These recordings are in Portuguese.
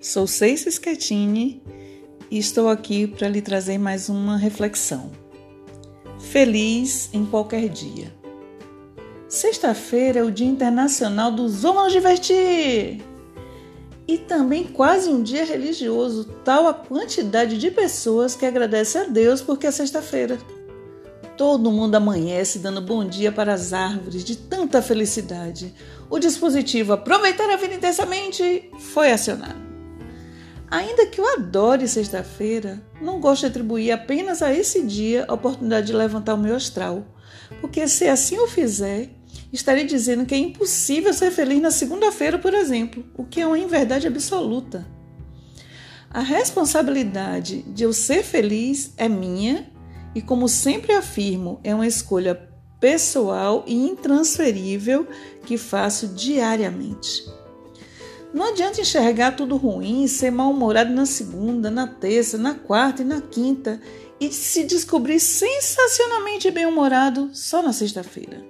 Sou Ceice Schettini e estou aqui para lhe trazer mais uma reflexão. Feliz em qualquer dia. Sexta-feira é o Dia Internacional dos Vamos Divertir! E também quase um dia religioso, tal a quantidade de pessoas que agradece a Deus porque é sexta-feira. Todo mundo amanhece dando bom dia para as árvores de tanta felicidade. O dispositivo Aproveitar a Vida Intensamente foi acionado. Ainda que eu adore sexta-feira, não gosto de atribuir apenas a esse dia a oportunidade de levantar o meu astral, porque se assim eu fizer, estarei dizendo que é impossível ser feliz na segunda-feira, por exemplo, o que é uma inverdade absoluta. A responsabilidade de eu ser feliz é minha e, como sempre afirmo, é uma escolha pessoal e intransferível que faço diariamente. Não adianta enxergar tudo ruim, ser mal-humorado na segunda, na terça, na quarta e na quinta e se descobrir sensacionalmente bem-humorado só na sexta-feira.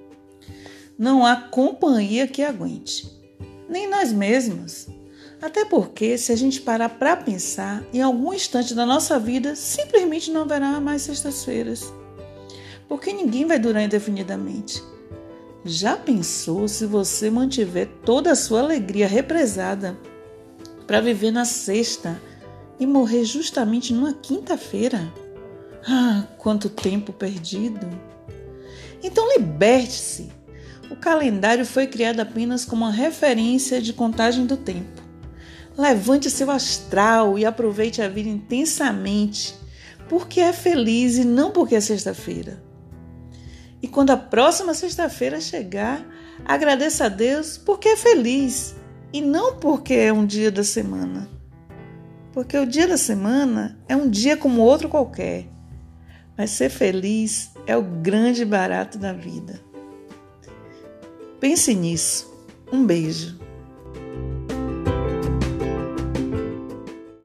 Não há companhia que aguente, nem nós mesmos. Até porque, se a gente parar para pensar, em algum instante da nossa vida simplesmente não haverá mais sextas-feiras. Porque ninguém vai durar indefinidamente. Já pensou se você mantiver toda a sua alegria represada para viver na sexta e morrer justamente numa quinta-feira? Ah, quanto tempo perdido! Então liberte-se. O calendário foi criado apenas como uma referência de contagem do tempo. Levante seu astral e aproveite a vida intensamente, porque é feliz e não porque é sexta-feira. E quando a próxima sexta-feira chegar, agradeça a Deus porque é feliz e não porque é um dia da semana. Porque o dia da semana é um dia como outro qualquer. Mas ser feliz é o grande barato da vida. Pense nisso. Um beijo.